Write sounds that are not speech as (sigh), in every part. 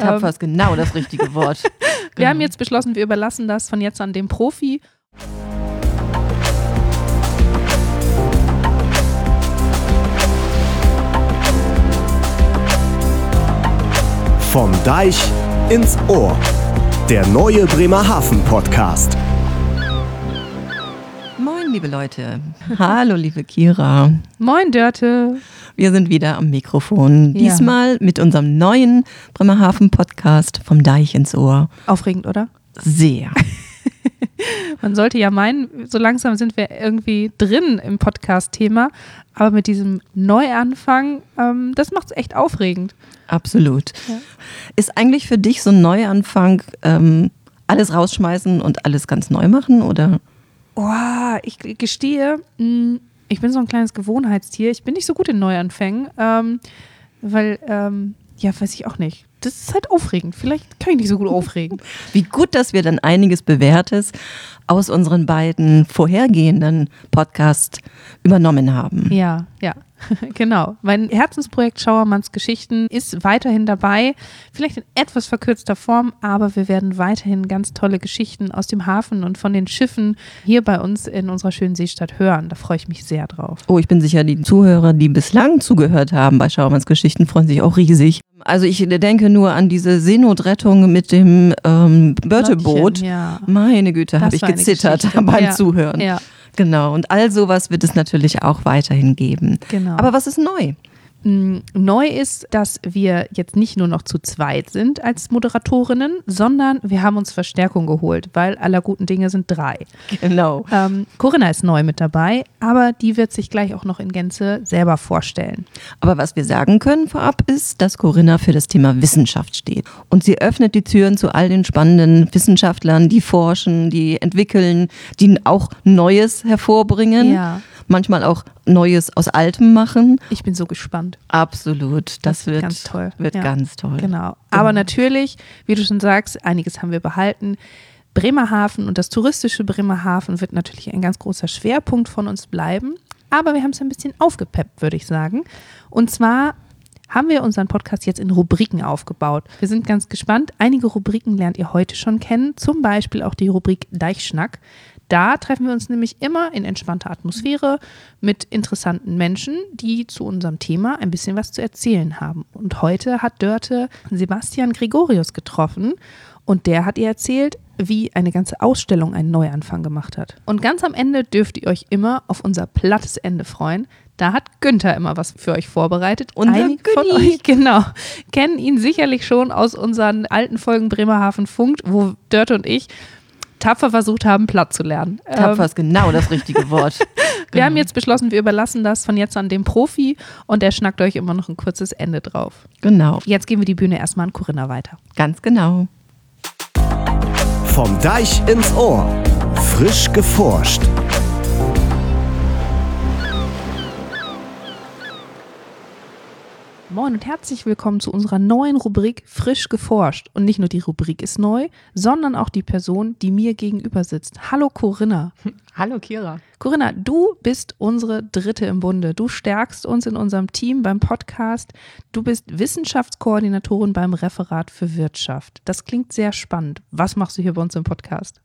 Tapfer ist genau das richtige Wort. (laughs) Wir Genau. haben jetzt beschlossen, wir überlassen das von jetzt an dem Profi. Vom Deich ins Ohr. Der neue Bremerhaven Podcast. Moin, liebe Leute. Hallo, liebe Kira. Moin, Dörte. Wir sind wieder am Mikrofon. Ja. Diesmal mit unserem neuen Bremerhaven Podcast vom Deich ins Ohr. Aufregend, oder? Sehr. (laughs) Man sollte ja meinen, so langsam sind wir irgendwie drin im Podcast-Thema, aber mit diesem Neuanfang, ähm, das macht es echt aufregend. Absolut. Ja. Ist eigentlich für dich so ein Neuanfang ähm, alles rausschmeißen und alles ganz neu machen? Oder? Oh, ich gestehe, mh, ich bin so ein kleines Gewohnheitstier. Ich bin nicht so gut in Neuanfängen, ähm, weil, ähm, ja, weiß ich auch nicht. Das ist halt aufregend. Vielleicht kann ich nicht so gut aufregen. (laughs) Wie gut, dass wir dann einiges Bewährtes aus unseren beiden vorhergehenden Podcasts übernommen haben. Ja, ja, (laughs) genau. Mein Herzensprojekt Schauermanns Geschichten ist weiterhin dabei, vielleicht in etwas verkürzter Form, aber wir werden weiterhin ganz tolle Geschichten aus dem Hafen und von den Schiffen hier bei uns in unserer schönen Seestadt hören. Da freue ich mich sehr drauf. Oh, ich bin sicher, die Zuhörer, die bislang zugehört haben bei Schaumanns Geschichten, freuen sich auch riesig. Also ich denke nur an diese Seenotrettung mit dem ähm, Börteboot. Ja. Meine Güte, habe ich gezittert (laughs) beim Ja. Zuhören. Ja, Genau, und all sowas wird es natürlich auch weiterhin geben. genau. Aber was ist neu? Mm, Neu ist, dass wir jetzt nicht nur noch zu zweit sind als Moderatorinnen, sondern wir haben uns Verstärkung geholt, weil aller guten Dinge sind drei. Genau. Ähm, Corinna ist neu mit dabei, aber die wird sich gleich auch noch in Gänze selber vorstellen. Aber was wir sagen können vorab ist, dass Corinna für das Thema Wissenschaft steht. Und sie öffnet die Türen zu all den spannenden Wissenschaftlern, die forschen, die entwickeln, die auch Neues hervorbringen. Ja. Manchmal auch Neues aus Altem machen. Ich bin so gespannt. Absolut. Das, Das wird wird ganz toll. Wird Ja. ganz toll. Genau. Aber natürlich, wie du schon sagst, einiges haben wir behalten. Bremerhaven und das touristische Bremerhaven wird natürlich ein ganz großer Schwerpunkt von uns bleiben. Aber wir haben es ein bisschen aufgepeppt, würde ich sagen. Und zwar haben wir unseren Podcast jetzt in Rubriken aufgebaut. Wir sind ganz gespannt. Einige Rubriken lernt ihr heute schon kennen, zum Beispiel auch die Rubrik Deichschnack. Da treffen wir uns nämlich immer in entspannter Atmosphäre mit interessanten Menschen, die zu unserem Thema ein bisschen was zu erzählen haben. Und heute hat Dörte Sebastian Gregorius getroffen und der hat ihr erzählt, wie eine ganze Ausstellung einen Neuanfang gemacht hat. Und ganz am Ende dürft ihr euch immer auf unser plattes Ende freuen. Da hat Günther immer was für euch vorbereitet. Unser Einige von euch, (laughs) genau, kennen ihn sicherlich schon aus unseren alten Folgen Bremerhaven Funkt, wo Dörte und ich tapfer versucht haben, platt zu lernen. Tapfer Ähm, ist genau das richtige Wort. (laughs) wir haben jetzt beschlossen, wir überlassen das von jetzt an dem Profi und der schnackt euch immer noch ein kurzes Ende drauf. Genau, Jetzt geben wir die Bühne erstmal an Corinna weiter. ganz genau. Vom Deich ins Ohr. Frisch geforscht. Moin und herzlich willkommen zu unserer neuen Rubrik Frisch geforscht. Und nicht nur die Rubrik ist neu, sondern auch die Person, die mir gegenüber sitzt. Hallo Corinna. (laughs) Hallo Kira. Corinna, du bist unsere Dritte im Bunde. Du stärkst uns in unserem Team beim Podcast. Du bist Wissenschaftskoordinatorin beim Referat für Wirtschaft. Das klingt sehr spannend. Was machst du hier bei uns im Podcast?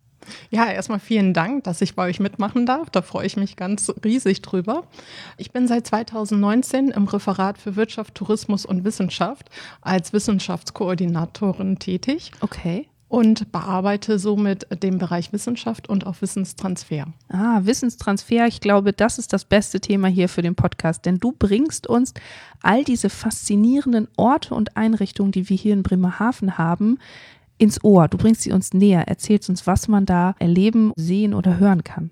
Ja, erstmal vielen Dank, dass ich bei euch mitmachen darf. Da freue ich mich ganz riesig drüber. Ich bin seit 2019 im Referat für Wirtschaft, Tourismus und Wissenschaft als Wissenschaftskoordinatorin tätig Okay. und bearbeite somit den Bereich Wissenschaft und auch Wissenstransfer. Ah, Wissenstransfer, ich glaube, das ist das beste Thema hier für den Podcast, denn du bringst uns all diese faszinierenden Orte und Einrichtungen, die wir hier in Bremerhaven haben, ins Ohr. Du bringst sie uns näher, erzählst uns, was man da erleben, sehen oder hören kann.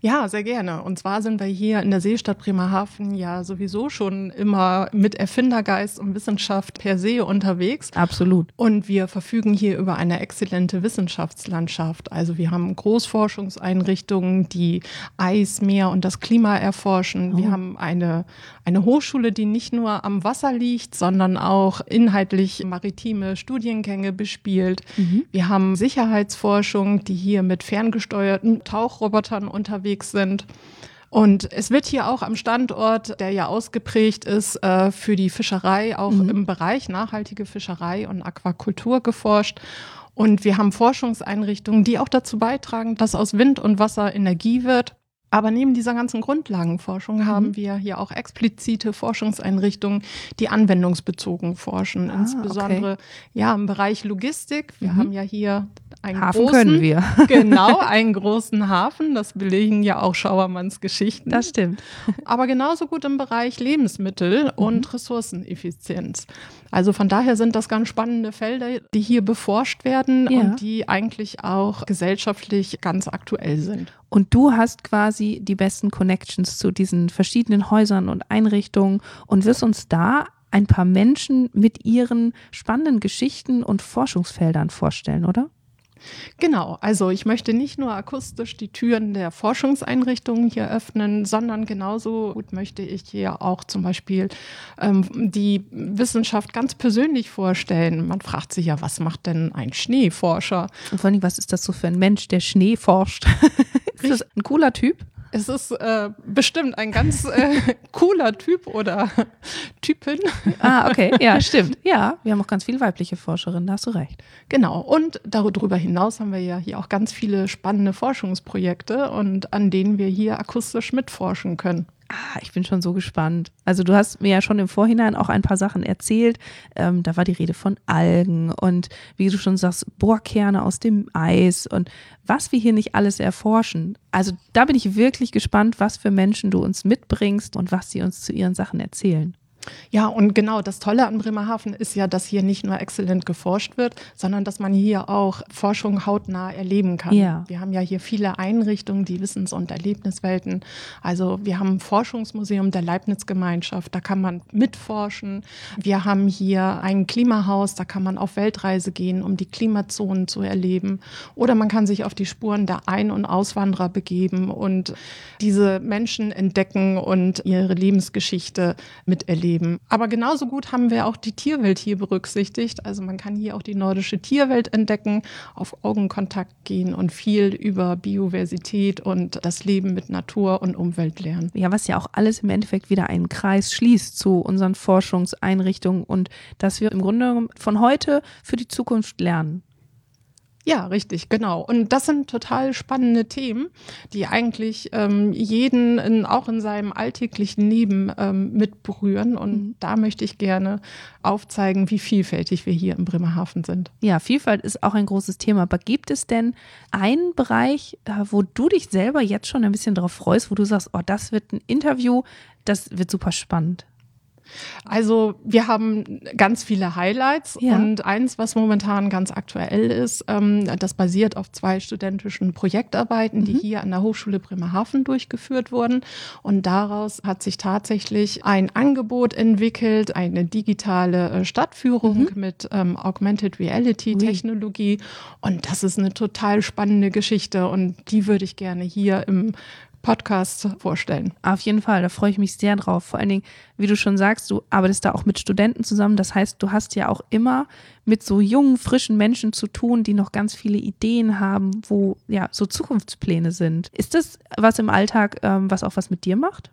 Ja, sehr gerne. Und zwar sind wir hier in der Seestadt Bremerhaven ja sowieso schon immer mit Erfindergeist und Wissenschaft per se unterwegs. Absolut. Und wir verfügen hier über eine exzellente Wissenschaftslandschaft. Also wir haben Großforschungseinrichtungen, die Eis, Meer und das Klima erforschen. Wir haben eine, eine Hochschule, die nicht nur am Wasser liegt, sondern auch inhaltlich maritime Studiengänge bespielt. Wir haben Sicherheitsforschung, die hier mit ferngesteuerten Tauchrobotern unterwegs sind. Und es wird hier auch am Standort, der ja ausgeprägt ist, äh, für die Fischerei, auch Mhm. im Bereich nachhaltige Fischerei und Aquakultur geforscht. Und wir haben Forschungseinrichtungen, die auch dazu beitragen, dass aus Wind und Wasser Energie wird. Aber neben dieser ganzen Grundlagenforschung haben Mhm. wir hier auch explizite Forschungseinrichtungen, die anwendungsbezogen forschen, Ah, insbesondere ja im Bereich Logistik. Wir Mhm. haben ja hier einen Hafen großen, können wir. (laughs) genau einen großen Hafen. Das belegen ja auch Schauermanns Geschichten. Das stimmt. aber genauso gut im Bereich Lebensmittel und Ressourceneffizienz. Also von daher sind das ganz spannende Felder, die hier beforscht werden Ja. und die eigentlich auch gesellschaftlich ganz aktuell sind. Und du hast quasi die besten Connections zu diesen verschiedenen Häusern und Einrichtungen und wirst uns da ein paar Menschen mit ihren spannenden Geschichten und Forschungsfeldern vorstellen, oder? Genau, also ich möchte nicht nur akustisch die Türen der Forschungseinrichtungen hier öffnen, sondern genauso gut möchte ich hier auch zum Beispiel ähm, die Wissenschaft ganz persönlich vorstellen. Man fragt sich ja, was macht denn ein Schneeforscher? Und vor allem, was ist das so für ein Mensch, der Schnee forscht? (laughs) ist das ein cooler Typ? Es ist äh, bestimmt ein ganz äh, (laughs) cooler Typ oder (laughs) Typin. Ah, okay. Ja, (laughs) stimmt. Ja, wir haben auch ganz viele weibliche Forscherinnen, da hast du recht. Genau. Und darüber hinaus haben wir ja hier auch ganz viele spannende Forschungsprojekte und an denen wir hier akustisch mitforschen können. Ah, ich bin schon so gespannt. Also du hast mir ja schon im Vorhinein auch ein paar Sachen erzählt. Ähm, da war die Rede von Algen und wie du schon sagst, Bohrkerne aus dem Eis und was wir hier nicht alles erforschen. Also da bin ich wirklich gespannt, was für Menschen du uns mitbringst und was sie uns zu ihren Sachen erzählen. Ja, und genau das Tolle an Bremerhaven ist ja, dass hier nicht nur exzellent geforscht wird, sondern dass man hier auch Forschung hautnah erleben kann. Ja. Wir haben ja hier viele Einrichtungen, die Wissens- und Erlebniswelten. Also wir haben ein Forschungsmuseum der Leibniz-Gemeinschaft, da kann man mitforschen. Wir haben hier ein Klimahaus, da kann man auf Weltreise gehen, um die Klimazonen zu erleben. Oder man kann sich auf die Spuren der Ein- und Auswanderer begeben und diese Menschen entdecken und ihre Lebensgeschichte miterleben. Aber genauso gut haben wir auch die Tierwelt hier berücksichtigt. Also man kann hier auch die nordische Tierwelt entdecken, auf Augenkontakt gehen und viel über Biodiversität und das Leben mit Natur und Umwelt lernen. Ja, was ja auch alles im Endeffekt wieder einen Kreis schließt zu unseren Forschungseinrichtungen und dass wir im Grunde von heute für die Zukunft lernen. Ja, richtig, genau. Und das sind total spannende Themen, die eigentlich ähm, jeden in, auch in seinem alltäglichen Leben ähm, mit berühren. Und Mhm. da möchte ich gerne aufzeigen, wie vielfältig wir hier in Bremerhaven sind. Ja, Vielfalt ist auch ein großes Thema. Aber gibt es denn einen Bereich, äh, wo du dich selber jetzt schon ein bisschen darauf freust, wo du sagst, oh, das wird ein Interview, das wird super spannend? Also wir haben ganz viele Highlights Ja. und eins, was momentan ganz aktuell ist, ähm, das basiert auf zwei studentischen Projektarbeiten, die Mhm. hier an der Hochschule Bremerhaven durchgeführt wurden. Und daraus hat sich tatsächlich ein Angebot entwickelt, eine digitale äh, Stadtführung mit ähm, Augmented Reality Mhm. Technologie. Und das ist eine total spannende Geschichte und die würde ich gerne hier im Podcast vorstellen. Auf jeden Fall, da freue ich mich sehr drauf. Vor allen Dingen, wie du schon sagst, du arbeitest da auch mit Studenten zusammen. Das heißt, du hast ja auch immer mit so jungen, frischen Menschen zu tun, die noch ganz viele Ideen haben, wo ja so Zukunftspläne sind. Ist das was im Alltag, ähm, was auch was mit dir macht?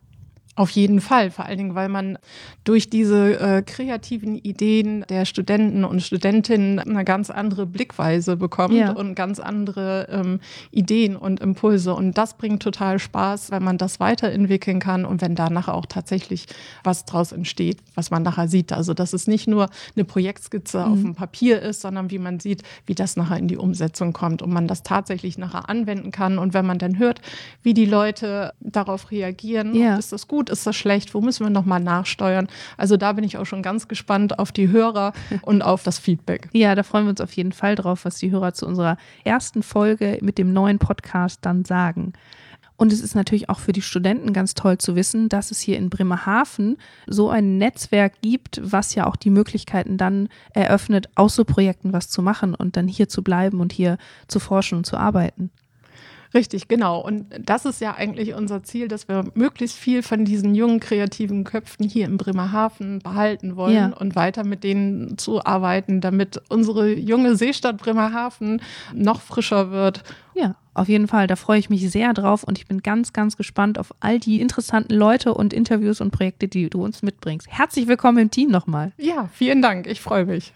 Auf jeden Fall, vor allen Dingen, weil man durch diese äh, kreativen Ideen der Studenten und Studentinnen eine ganz andere Blickweise bekommt Ja. und ganz andere ähm, Ideen und Impulse. Und das bringt total Spaß, wenn man das weiterentwickeln kann und wenn danach auch tatsächlich was draus entsteht, was man nachher sieht. Also, dass es nicht nur eine Projektskizze auf dem Papier ist, sondern wie man sieht, wie das nachher in die Umsetzung kommt und man das tatsächlich nachher anwenden kann. Und wenn man dann hört, wie die Leute darauf reagieren, Ja. ist das gut, ist das schlecht, wo müssen wir nochmal nachsteuern. Also da bin ich auch schon ganz gespannt auf die Hörer (laughs) und auf das Feedback. Ja, da freuen wir uns auf jeden Fall drauf, was die Hörer zu unserer ersten Folge mit dem neuen Podcast dann sagen. Und es ist natürlich auch für die Studenten ganz toll zu wissen, dass es hier in Bremerhaven so ein Netzwerk gibt, was ja auch die Möglichkeiten dann eröffnet, aus so Projekten was zu machen und dann hier zu bleiben und hier zu forschen und zu arbeiten. Richtig, genau. Und das ist ja eigentlich unser Ziel, dass wir möglichst viel von diesen jungen kreativen Köpfen hier in Bremerhaven behalten wollen Ja. und weiter mit denen zu arbeiten, damit unsere junge Seestadt Bremerhaven noch frischer wird. Ja, auf jeden Fall. Da freue ich mich sehr drauf und ich bin ganz, ganz gespannt auf all die interessanten Leute und Interviews und Projekte, die du uns mitbringst. Herzlich willkommen im Team nochmal. Ja, vielen Dank. Ich freue mich.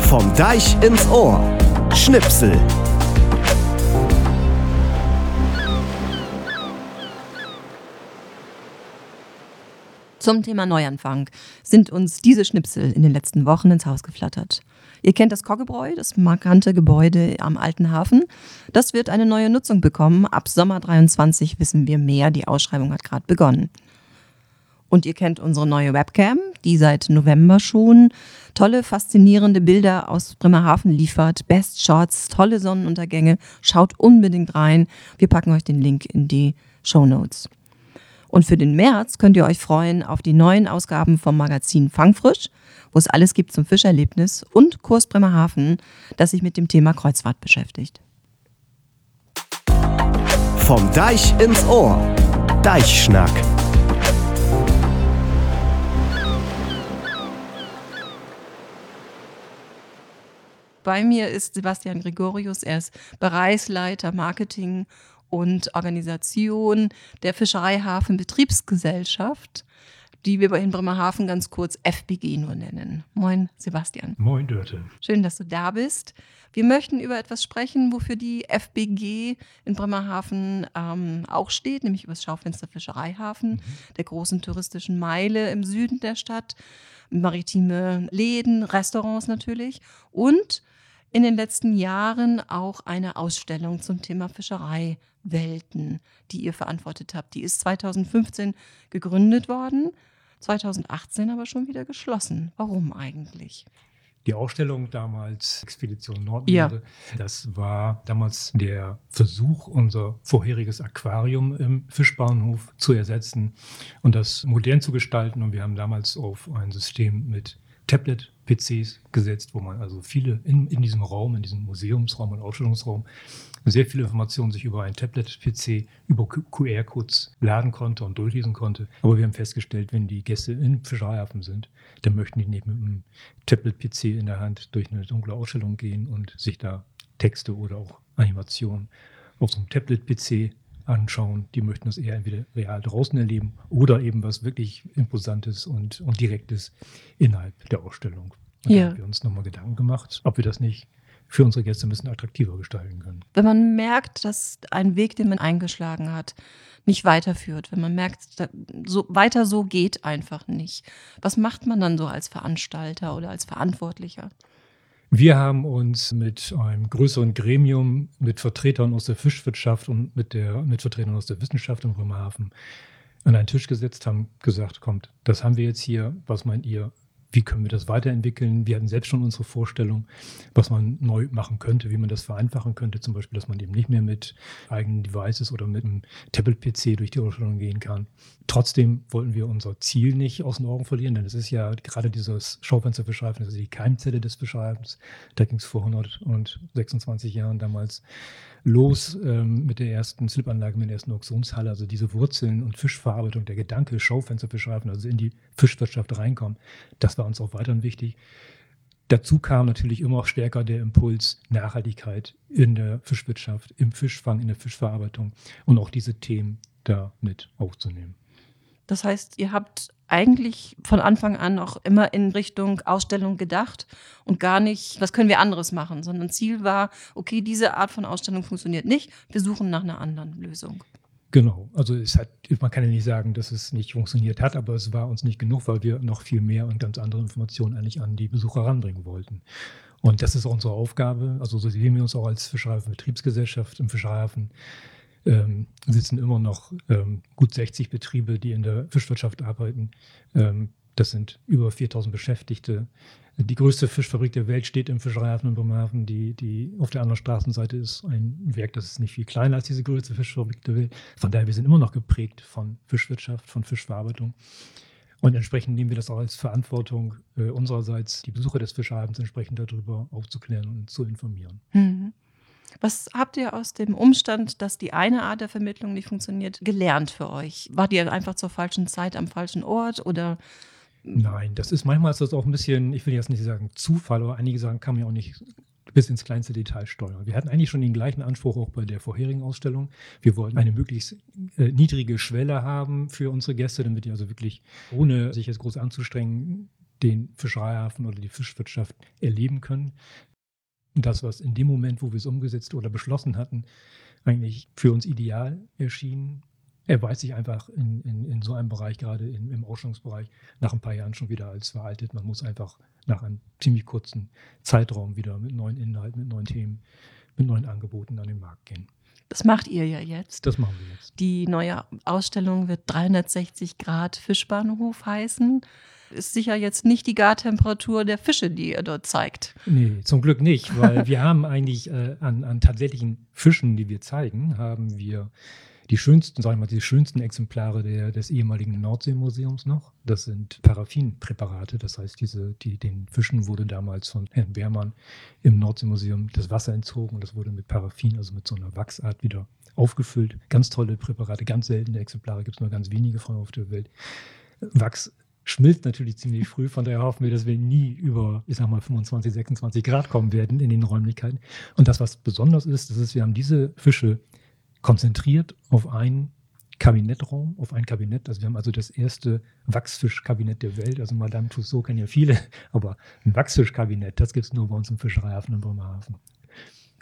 Vom Deich ins Ohr. Schnipsel. Zum Thema Neuanfang sind uns diese Schnipsel in den letzten Wochen ins Haus geflattert. Ihr kennt das Koggebräu, das markante Gebäude am Alten Hafen. Das wird eine neue Nutzung bekommen. Ab Sommer 23 wissen wir mehr. Die Ausschreibung hat gerade begonnen. Und ihr kennt unsere neue Webcam, die seit November schon tolle, faszinierende Bilder aus Bremerhaven liefert. Best Shots, tolle Sonnenuntergänge. Schaut unbedingt rein. Wir packen euch den Link in die Show Notes. Und für den März könnt ihr euch freuen auf die neuen Ausgaben vom Magazin Fangfrisch, wo es alles gibt zum Fischerlebnis und Kurs Bremerhaven, das sich mit dem Thema Kreuzfahrt beschäftigt. Vom Deich ins Ohr. Deichschnack. Bei mir ist Sebastian Gregorius, er ist Bereichsleiter Marketing und Organisation der Fischereihafen Betriebsgesellschaft, die wir in Bremerhaven ganz kurz FBG nur nennen. Moin, Sebastian. Moin Dörte. Schön, dass du da bist. Wir möchten über etwas sprechen, wofür die FBG in Bremerhaven ähm, auch steht, nämlich über das Schaufenster Fischereihafen, der großen touristischen Meile im Süden der Stadt, maritime Läden, Restaurants natürlich und in den letzten Jahren auch eine Ausstellung zum Thema Fischereiwelten, die ihr verantwortet habt. Die ist 2015 gegründet worden, 2018 aber schon wieder geschlossen. Warum eigentlich? Die Ausstellung damals, Expedition Ja. Nordmeere, das war damals der Versuch, unser vorheriges Aquarium im Fischbahnhof zu ersetzen und das modern zu gestalten. Und wir haben damals auf ein System mit Tablet-PCs gesetzt, wo man also viele in, in diesem Raum, in diesem Museumsraum und Ausstellungsraum, sehr viele Informationen sich über ein Tablet-PC, über QR-Codes laden konnte und durchlesen konnte. Aber wir haben festgestellt, wenn die Gäste in Fischereihafen sind, dann möchten die nicht mit einem Tablet-PC in der Hand durch eine dunkle Ausstellung gehen und sich da Texte oder auch Animationen auf so einem Tablet-PC anschauen. Die möchten das eher entweder real draußen erleben oder eben was wirklich Imposantes und, und Direktes innerhalb der Ausstellung. Und Ja. da haben wir uns nochmal Gedanken gemacht, ob wir das nicht für unsere Gäste ein bisschen attraktiver gestalten können. Wenn man merkt, dass ein Weg, den man eingeschlagen hat, nicht weiterführt, wenn man merkt, so, weiter so geht einfach nicht, was macht man dann so als Veranstalter oder als Verantwortlicher? Wir haben uns mit einem größeren Gremium, mit Vertretern aus der Fischwirtschaft und mit, der, mit Vertretern aus der Wissenschaft in Bremerhaven an einen Tisch gesetzt, haben gesagt, kommt, das haben wir jetzt hier, was meint ihr, wie können wir das weiterentwickeln? Wir hatten selbst schon unsere Vorstellung, was man neu machen könnte, wie man das vereinfachen könnte, zum Beispiel, dass man eben nicht mehr mit eigenen Devices oder mit einem Tablet-PC durch die Ausstellung gehen kann. Trotzdem wollten wir unser Ziel nicht aus den Augen verlieren, denn es ist ja gerade dieses Schaufenster das ist die Keimzelle des Fischereifens. Da ging es vor 126 Jahren damals los ähm, mit der ersten Slipanlage, mit der ersten Auktionshalle. Also diese Wurzeln und Fischverarbeitung, der Gedanke, Schaufenster Fischereifen, also in die Fischwirtschaft reinkommen, das war uns auch weiterhin wichtig. Dazu kam natürlich immer auch stärker der Impuls Nachhaltigkeit in der Fischwirtschaft, im Fischfang, in der Fischverarbeitung und auch diese Themen da mit aufzunehmen. Das heißt, ihr habt eigentlich von Anfang an auch immer in Richtung Ausstellung gedacht und gar nicht, was können wir anderes machen, sondern Ziel war, okay, diese Art von Ausstellung funktioniert nicht, wir suchen nach einer anderen Lösung. Genau, also hat, man kann ja nicht sagen, dass es nicht funktioniert hat, aber es war uns nicht genug, weil wir noch viel mehr und ganz andere Informationen eigentlich an die Besucher ranbringen wollten. Und das ist unsere Aufgabe. Also so sehen wir uns auch als Fischereihafen-Betriebsgesellschaft im Fischereihafen. Ähm, sitzen immer noch ähm, gut 60 Betriebe, die in der Fischwirtschaft arbeiten. Ähm, das sind über 4000 Beschäftigte. Die größte Fischfabrik der Welt steht im Fischereihafen in Bremerhaven. Die, die auf der anderen Straßenseite ist ein Werk, das ist nicht viel kleiner als diese größte Fischfabrik der Welt. Von daher, wir sind immer noch geprägt von Fischwirtschaft, von Fischverarbeitung. Und entsprechend nehmen wir das auch als Verantwortung äh, unsererseits, die Besucher des Fischereihabens entsprechend darüber aufzuklären und zu informieren. Mhm. Was habt ihr aus dem Umstand, dass die eine Art der Vermittlung nicht funktioniert, gelernt für euch? Wart ihr einfach zur falschen Zeit am falschen Ort oder Nein, das ist manchmal ist das auch ein bisschen, ich will jetzt nicht sagen Zufall, aber einige sagen, kann man ja auch nicht bis ins kleinste Detail steuern. Wir hatten eigentlich schon den gleichen Anspruch auch bei der vorherigen Ausstellung. Wir wollten eine möglichst äh, niedrige Schwelle haben für unsere Gäste, damit die also wirklich, ohne sich jetzt groß anzustrengen, den Fischereihafen oder die Fischwirtschaft erleben können. Das, was in dem Moment, wo wir es umgesetzt oder beschlossen hatten, eigentlich für uns ideal erschien, erweist sich einfach in, in, in so einem Bereich, gerade in, im Ausstellungsbereich, nach ein paar Jahren schon wieder als veraltet. Man muss einfach nach einem ziemlich kurzen Zeitraum wieder mit neuen Inhalten, mit neuen Themen, mit neuen Angeboten an den Markt gehen. Das macht ihr ja jetzt. Das machen wir jetzt. Die neue Ausstellung wird 360 Grad Fischbahnhof heißen. Ist sicher jetzt nicht die Gartemperatur der Fische, die ihr dort zeigt. Nee, zum Glück nicht, weil (laughs) wir haben eigentlich äh, an, an tatsächlichen Fischen, die wir zeigen, haben wir die schönsten, sagen wir mal, die schönsten Exemplare der, des ehemaligen Nordseemuseums noch. Das sind Paraffinpräparate. Das heißt, diese, die, den Fischen wurde damals von Herrn Beermann im Nordseemuseum das Wasser entzogen und das wurde mit Paraffin, also mit so einer Wachsart wieder aufgefüllt. Ganz tolle Präparate, ganz seltene Exemplare, gibt es nur ganz wenige von auf der Welt. Wachs schmilzt natürlich ziemlich früh, von daher hoffen wir, dass wir nie über, ich sag mal, 25, 26 Grad kommen werden in den Räumlichkeiten. Und das, was besonders ist, das ist, wir haben diese Fische konzentriert auf einen Kabinettraum, auf ein Kabinett. Also wir haben also das erste Wachsfischkabinett der Welt. Also Madame Tussaud kennen ja viele, (laughs) aber ein Wachsfischkabinett, das gibt es nur bei uns im Fischereihafen in Bremerhaven.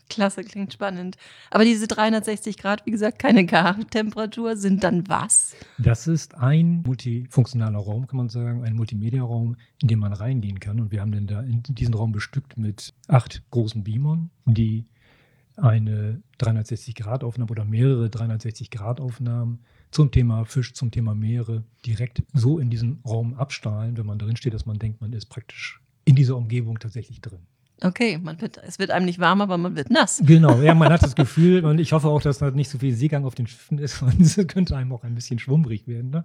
Klasse, klingt spannend. Aber diese 360 Grad, wie gesagt, keine Gartemperatur, sind dann was? Das ist ein multifunktionaler Raum, kann man sagen, ein Multimedia-Raum, in den man reingehen kann. Und wir haben dann da in diesen Raum bestückt mit acht großen Beamern, die eine 360-Grad-Aufnahme oder mehrere 360-Grad-Aufnahmen zum Thema Fisch, zum Thema Meere direkt so in diesen Raum abstrahlen, wenn man drin steht, dass man denkt, man ist praktisch in dieser Umgebung tatsächlich drin. Okay, man wird, es wird einem nicht warm, aber man wird nass. Genau, ja, man hat das Gefühl, (laughs) und ich hoffe auch, dass da nicht so viel Seegang auf den Schiffen ist, (laughs) und es könnte einem auch ein bisschen schwummrig werden. Ne?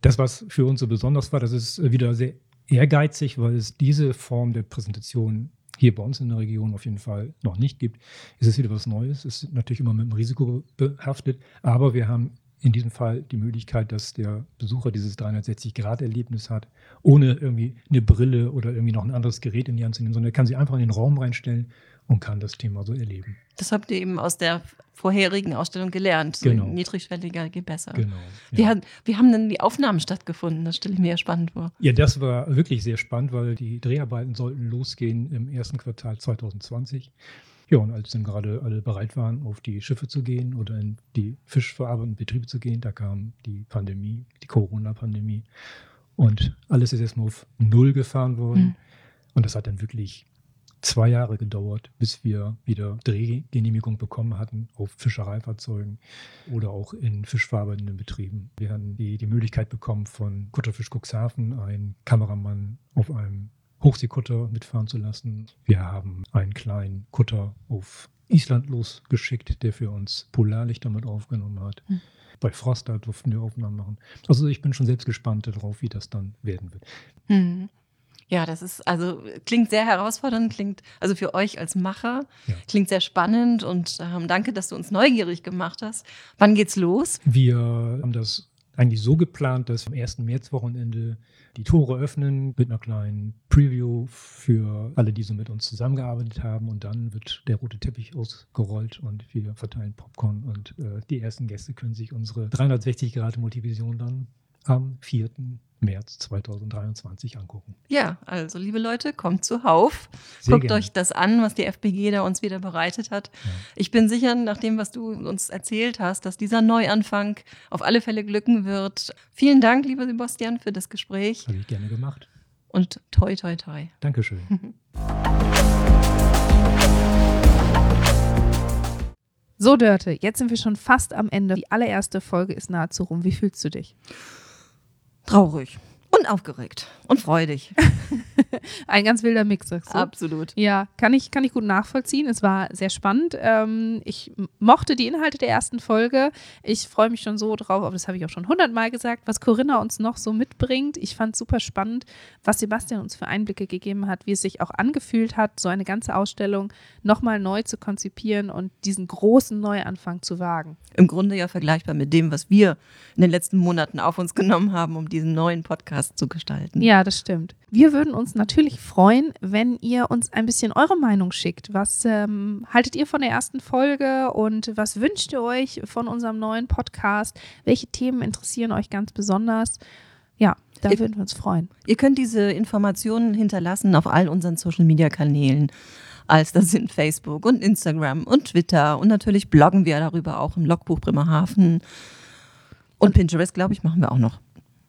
Das, was für uns so besonders war, das ist wieder sehr ehrgeizig, weil es diese Form der Präsentation hier bei uns in der Region auf jeden Fall noch nicht gibt, ist es wieder was Neues. Ist natürlich immer mit einem Risiko behaftet, aber wir haben in diesem Fall die Möglichkeit, dass der Besucher dieses 360-Grad-Erlebnis hat, ohne irgendwie eine Brille oder irgendwie noch ein anderes Gerät in die Hand zu nehmen, sondern er kann sich einfach in den Raum reinstellen und kann das Thema so erleben. Das habt ihr eben aus der vorherigen Ausstellung gelernt. So Genau. Niedrigschwelliger geht besser. Genau. Wie, hat, wie haben denn die Aufnahmen stattgefunden? Das stelle ich mir ja spannend vor. Ja, das war wirklich sehr spannend, weil die Dreharbeiten sollten losgehen im ersten Quartal 2020. Ja, und als dann gerade alle bereit waren, auf die Schiffe zu gehen oder in die fischverarbeitenden Betriebe zu gehen, da kam die Pandemie, die Corona-Pandemie. Und alles ist erstmal auf Null gefahren worden. Mhm. Und das hat dann wirklich zwei Jahre gedauert, bis wir wieder Drehgenehmigung bekommen hatten auf Fischereifahrzeugen oder auch in fischverarbeitenden Betrieben. Wir hatten die, die Möglichkeit bekommen, von Kutterfisch Cuxhaven einen Kameramann auf einem Hochseekutter mitfahren zu lassen. Wir haben einen kleinen Kutter auf Island losgeschickt, der für uns Polarlichter mit aufgenommen hat. Mhm. Bei Frost da durften wir Aufnahmen machen. Also ich bin schon selbst gespannt darauf, wie das dann werden wird. Hm. Ja, das ist also klingt sehr herausfordernd, klingt also für euch als Macher Ja. klingt sehr spannend und ähm, danke, dass du uns neugierig gemacht hast. Wann geht's los? Wir haben das eigentlich so geplant, dass am 1. Märzwochenende die Tore öffnen mit einer kleinen Preview für alle, die so mit uns zusammengearbeitet haben. Und dann wird der rote Teppich ausgerollt und wir verteilen Popcorn. Und äh, die ersten Gäste können sich unsere 360-Grad-Multivision dann am 4. März 2023 angucken. Ja, also liebe Leute, kommt zuhauf. Sehr Guckt gerne. euch das an, was die FBG da uns wieder bereitet hat. Ja. Ich bin sicher, nach dem, was du uns erzählt hast, dass dieser Neuanfang auf alle Fälle glücken wird. Vielen Dank, lieber Sebastian, für das Gespräch Habe ich gerne gemacht. und toi, toi, toi. Dankeschön. (laughs) So, Dörte, jetzt sind wir schon fast am Ende. Die allererste Folge ist nahezu rum. Wie fühlst du dich? Traurig Und aufgeregt und freudig. (laughs) Ein ganz wilder Mix, sagst du? Absolut. Ja, kann ich, kann ich gut nachvollziehen. Es war sehr spannend. Ähm, ich mochte die Inhalte der ersten Folge. Ich freue mich schon so drauf, aber das habe ich auch schon hundertmal gesagt, was Corinna uns noch so mitbringt. Ich fand es super spannend, was Sebastian uns für Einblicke gegeben hat, wie es sich auch angefühlt hat, so eine ganze Ausstellung nochmal neu zu konzipieren und diesen großen Neuanfang zu wagen. Im Grunde ja vergleichbar mit dem, was wir in den letzten Monaten auf uns genommen haben, um diesen neuen Podcast zu gestalten. Ja, das stimmt. Wir würden uns natürlich freuen, wenn ihr uns ein bisschen eure Meinung schickt. Was ähm, haltet ihr von der ersten Folge und was wünscht ihr euch von unserem neuen Podcast? Welche Themen interessieren euch ganz besonders? Ja, da würden wir uns freuen. Ihr könnt diese Informationen hinterlassen auf all unseren Social Media Kanälen. Als das sind Facebook und Instagram und Twitter und natürlich bloggen wir darüber auch im Logbuch Bremerhaven. Und Pinterest, glaube ich, machen wir auch noch.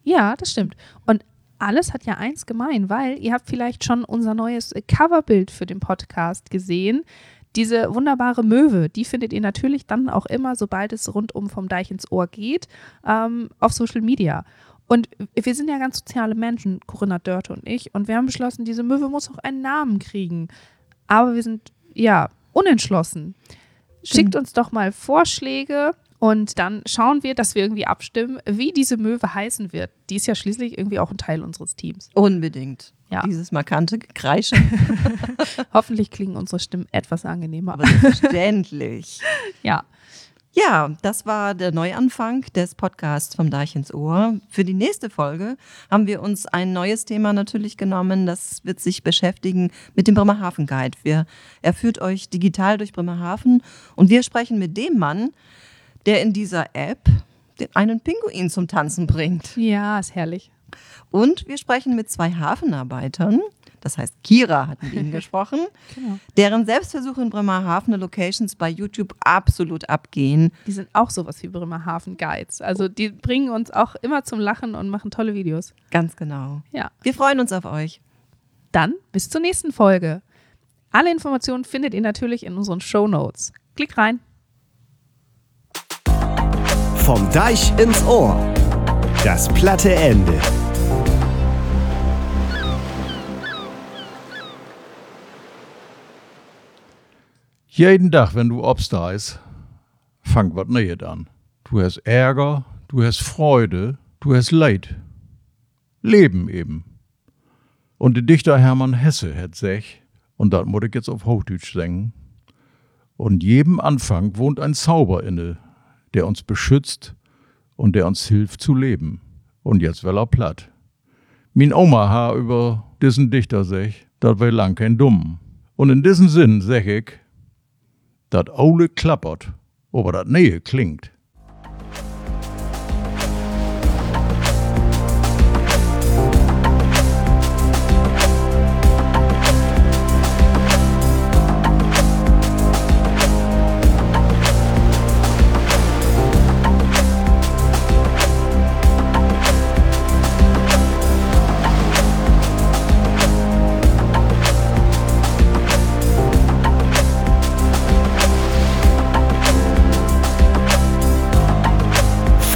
Ja, das stimmt. Und alles hat ja eins gemein, weil ihr habt vielleicht schon unser neues Coverbild für den Podcast gesehen. Diese wunderbare Möwe, die findet ihr natürlich dann auch immer, sobald es rundum vom Deich ins Ohr geht, ähm, auf Social Media. Und wir sind ja ganz soziale Menschen, Corinna Dörte und ich, und wir haben beschlossen, diese Möwe muss auch einen Namen kriegen. Aber wir sind, ja, unentschlossen. Schickt uns doch mal Vorschläge und dann schauen wir, dass wir irgendwie abstimmen, wie diese Möwe heißen wird. Die ist ja schließlich irgendwie auch ein Teil unseres Teams. Unbedingt. Ja. Dieses markante Gekreische, (laughs) (laughs) Hoffentlich klingen unsere Stimmen etwas angenehmer. aber selbstverständlich. (laughs) ja. Ja, das war der Neuanfang des Podcasts vom Deich ins Ohr. Für die nächste Folge haben wir uns ein neues Thema natürlich genommen. Das wird sich beschäftigen mit dem Bremerhaven Guide. Wir, er führt euch digital durch Bremerhaven und wir sprechen mit dem Mann, der in dieser App den- einen Pinguin zum Tanzen bringt. Ja, ist herrlich. Und wir sprechen mit zwei Hafenarbeitern. Das heißt, Kira hat mit ihnen gesprochen, Genau. deren Selbstversuche in Bremerhaven Locations bei YouTube absolut abgehen. Die sind auch sowas wie Bremerhaven Guides. Also die bringen uns auch immer zum Lachen und machen tolle Videos. Ganz genau. Ja. Wir freuen uns auf euch. Dann bis zur nächsten Folge. Alle Informationen findet ihr natürlich in unseren Show Notes. Klick rein. Vom Deich ins Ohr. Das platte Ende. Jeden Tag, wenn du obstreist, fang wat Neues an. Du hast Ärger, du hast Freude, du hast Leid. Leben eben. Und der Dichter Hermann Hesse hat sech, und das muss ich jetzt auf Hochdeutsch singen, und jedem Anfang wohnt ein Zauber inne, der uns beschützt und der uns hilft zu leben. Und jetzt will er platt. Min Oma ha über diesen Dichter sech, dat wär lang kein Dumm. Und in diesem Sinn sech ich, dat Ole klappert, aber dat Nähe klingt.